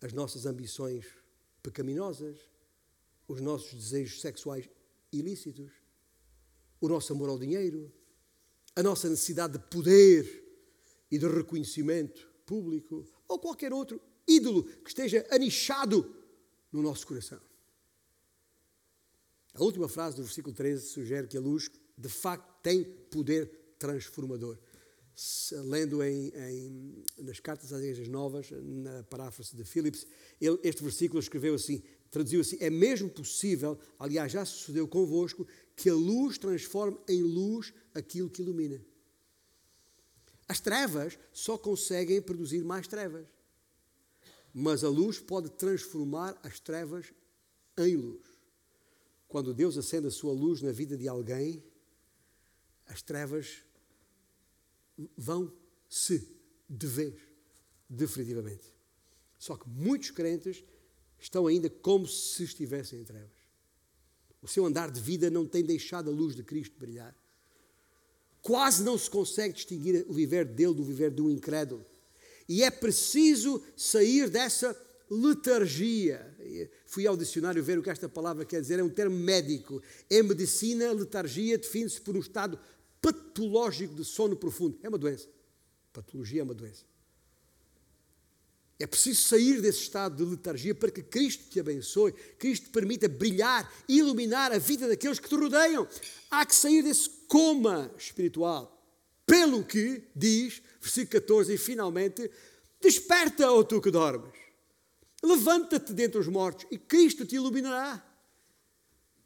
as nossas ambições pecaminosas, os nossos desejos sexuais ilícitos, o nosso amor ao dinheiro, a nossa necessidade de poder e de reconhecimento público ou qualquer outro ídolo que esteja anichado no nosso coração. A última frase do versículo 13 sugere que a luz, de facto, tem poder transformador lendo em, em, nas cartas às igrejas novas, na paráfrase de Phillips, ele, este versículo escreveu assim, traduziu assim, é mesmo possível, aliás já sucedeu convosco, que a luz transforme em luz aquilo que ilumina. As trevas só conseguem produzir mais trevas. Mas a luz pode transformar as trevas em luz. Quando Deus acende a sua luz na vida de alguém, as trevas vão-se de vez, definitivamente. Só que muitos crentes estão ainda como se estivessem em trevas. O seu andar de vida não tem deixado a luz de Cristo brilhar. Quase não se consegue distinguir o viver dele do viver do incrédulo. E é preciso sair dessa letargia. Fui ao dicionário ver o que esta palavra quer dizer, é um termo médico. Em medicina, letargia define-se por um estado patológico de sono profundo. É uma doença. Patologia é uma doença. É preciso sair desse estado de letargia para que Cristo te abençoe, Cristo te permita brilhar, iluminar a vida daqueles que te rodeiam. Há que sair desse coma espiritual. Pelo que diz, versículo 14, e finalmente, desperta, ó tu que dormes. Levanta-te dentre os mortos e Cristo te iluminará.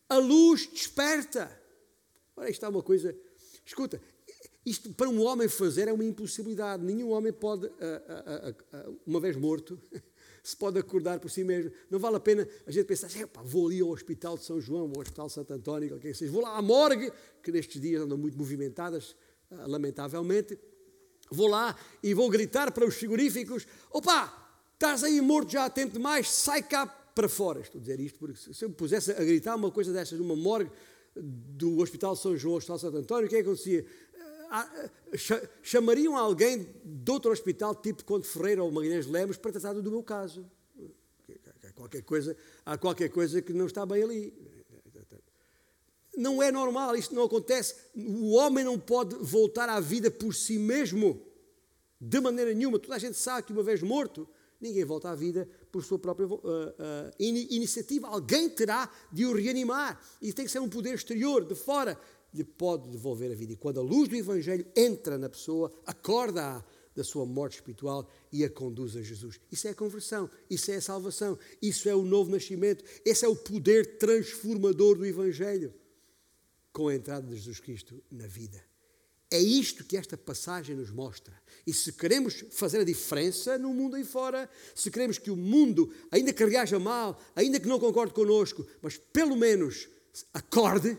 A luz desperta. Ora, isto é uma coisa. Escuta, isto para um homem fazer é uma impossibilidade. Nenhum homem pode, uma vez morto, se pode acordar por si mesmo. Não vale a pena a gente pensar, vou ali ao Hospital de São João, ao Hospital de Santo António, que seja, vou lá à morgue, que nestes dias andam muito movimentadas, ah, lamentavelmente. Vou lá e vou gritar para os frigoríficos: opa, estás aí morto já há tempo demais, sai cá para fora. Estou a dizer isto porque se eu me pusesse a gritar uma coisa destas numa morgue do Hospital de São João, Hospital de Santo António, o que é que acontecia? Chamariam alguém de outro hospital, tipo Conde Ferreira ou Magalhães Lemos, para tratar do meu caso. Há qualquer, coisa, há qualquer coisa que não está bem ali. Não é normal, isto não acontece. O homem não pode voltar à vida por si mesmo, de maneira nenhuma. Toda a gente sabe que uma vez morto, ninguém volta à vida por sua própria uh, uh, iniciativa. Alguém terá de o reanimar. E tem que ser um poder exterior, de fora lhe pode devolver a vida. E quando a luz do Evangelho entra na pessoa, acorda-a da sua morte espiritual e a conduz a Jesus. Isso é a conversão, isso é a salvação, isso é o novo nascimento, esse é o poder transformador do Evangelho com a entrada de Jesus Cristo na vida. É isto que esta passagem nos mostra. E se queremos fazer a diferença no mundo aí fora, se queremos que o mundo, ainda que reaja mal, ainda que não concorde connosco, mas pelo menos acorde,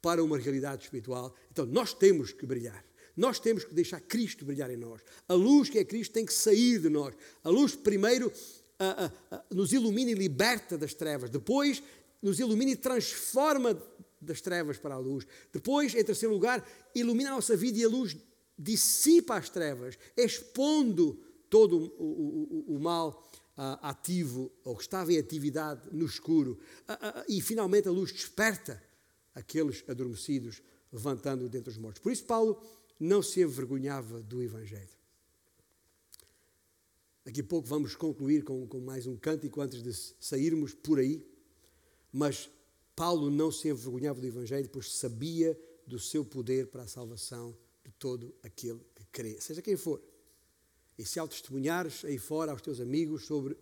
para uma realidade espiritual, então nós temos que brilhar. Nós temos que deixar Cristo brilhar em nós. A luz que é Cristo tem que sair de nós. A luz, primeiro, a, a, a, nos ilumina e liberta das trevas. Depois, nos ilumina e transforma das trevas para a luz. Depois, em terceiro lugar, ilumina a nossa vida e a luz dissipa as trevas, expondo todo o, o, o, o mal ativo ou que estava em atividade no escuro. E finalmente a luz desperta aqueles adormecidos, levantando dentre os mortos. Por isso, Paulo não se envergonhava do Evangelho. Daqui a pouco vamos concluir com, com mais um cântico antes de sairmos por aí. Mas Paulo não se envergonhava do Evangelho, pois sabia do seu poder para a salvação de todo aquele que crê, seja quem for. E se ao testemunhares aí fora aos teus amigos sobre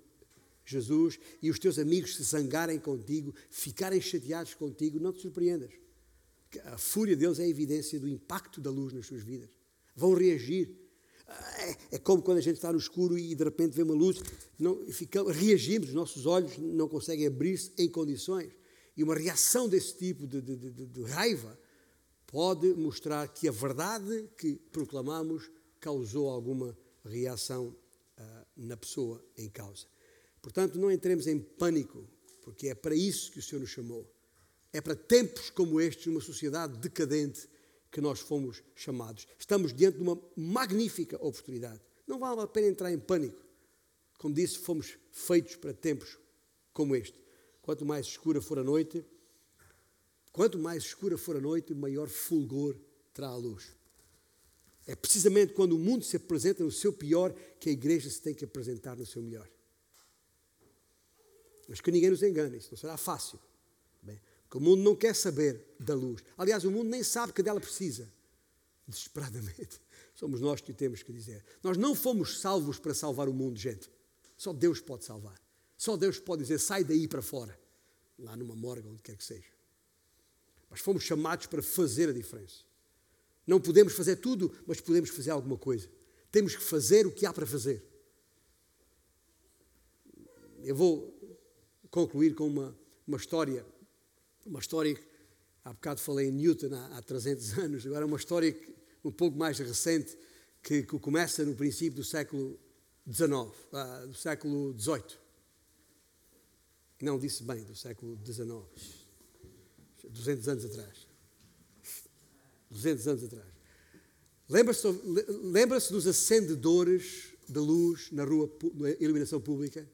Jesus e os teus amigos se zangarem contigo, ficarem chateados contigo, não te surpreendas. A fúria deles é a evidência do impacto da luz nas suas vidas. Vão reagir. É, é como quando a gente está no escuro e de repente vê uma luz, não, fica, reagimos, os nossos olhos não conseguem abrir-se em condições. E uma reação desse tipo de, de, de, de raiva pode mostrar que a verdade que proclamamos causou alguma reação uh, na pessoa em causa. Portanto, não entremos em pânico, porque é para isso que o Senhor nos chamou. É para tempos como estes, numa sociedade decadente, que nós fomos chamados. Estamos diante de uma magnífica oportunidade. Não vale a pena entrar em pânico. Como disse, fomos feitos para tempos como este. Quanto mais escura for a noite, quanto mais escura for a noite, maior fulgor terá a luz. É precisamente quando o mundo se apresenta no seu pior que a igreja se tem que apresentar no seu melhor. Mas que ninguém nos engane, isso não será fácil. Bem, porque o mundo não quer saber da luz. Aliás, o mundo nem sabe que dela precisa. Desesperadamente. Somos nós que o temos que dizer. Nós não fomos salvos para salvar o mundo, gente. Só Deus pode salvar. Só Deus pode dizer: sai daí para fora. Lá numa morga, onde quer que seja. Mas fomos chamados para fazer a diferença. Não podemos fazer tudo, mas podemos fazer alguma coisa. Temos que fazer o que há para fazer. Eu vou concluir com uma, uma história. Uma história que há bocado falei em Newton há, há 300 anos, agora uma história que, um pouco mais recente que, que, começa no princípio do século XIX, uh, do século XVIII. Não, disse bem, do século XIX. 200 anos atrás. 200 anos atrás. Lembra-se lembra dos acendedores de luz na rua, na iluminação pública?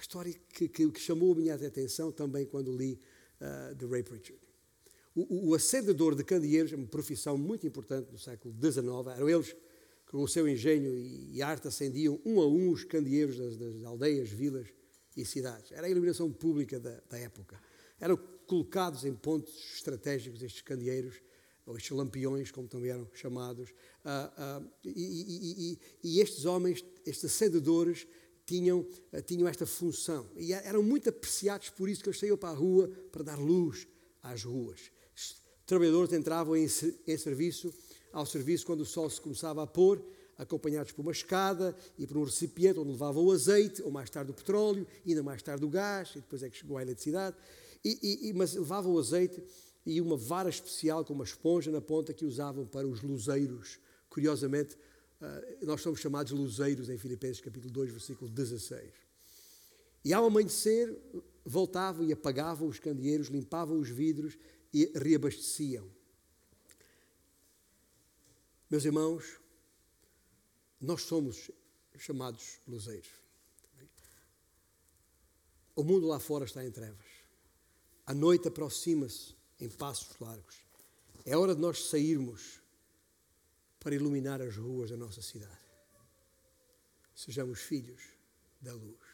Uma história que, que, que chamou a minha atenção também quando li uh, de Ray Pritchard. O o, acendedor de candeeiros, uma profissão muito importante no século XIX, eram eles que com o seu engenho e arte acendiam um a um os candeeiros das, das aldeias, vilas e cidades. Era a iluminação pública da, da época. Eram colocados em pontos estratégicos estes candeeiros, ou estes lampiões, como também eram chamados, ah, ah, e, e, e, e, estes homens, estes acendedores, tinham, ah, tinham esta função. E eram muito apreciados por isso que eles saíam para a rua para dar luz às ruas. Os trabalhadores entravam em, em serviço, ao serviço quando o sol se começava a pôr, acompanhados por uma escada e por um recipiente onde levavam o azeite, ou mais tarde o petróleo, ainda mais tarde o gás, e depois é que chegou a eletricidade. E, e, mas levavam o azeite e uma vara especial com uma esponja na ponta que usavam para os luzeiros. Curiosamente, nós somos chamados luzeiros em Filipenses capítulo 2, versículo 16. E ao amanhecer, voltavam e apagavam os candeeiros, limpavam os vidros e reabasteciam. Meus irmãos, nós somos chamados luzeiros. O mundo lá fora está em trevas. A noite aproxima-se em passos largos. É hora de nós sairmos para iluminar as ruas da nossa cidade. Sejamos filhos da luz.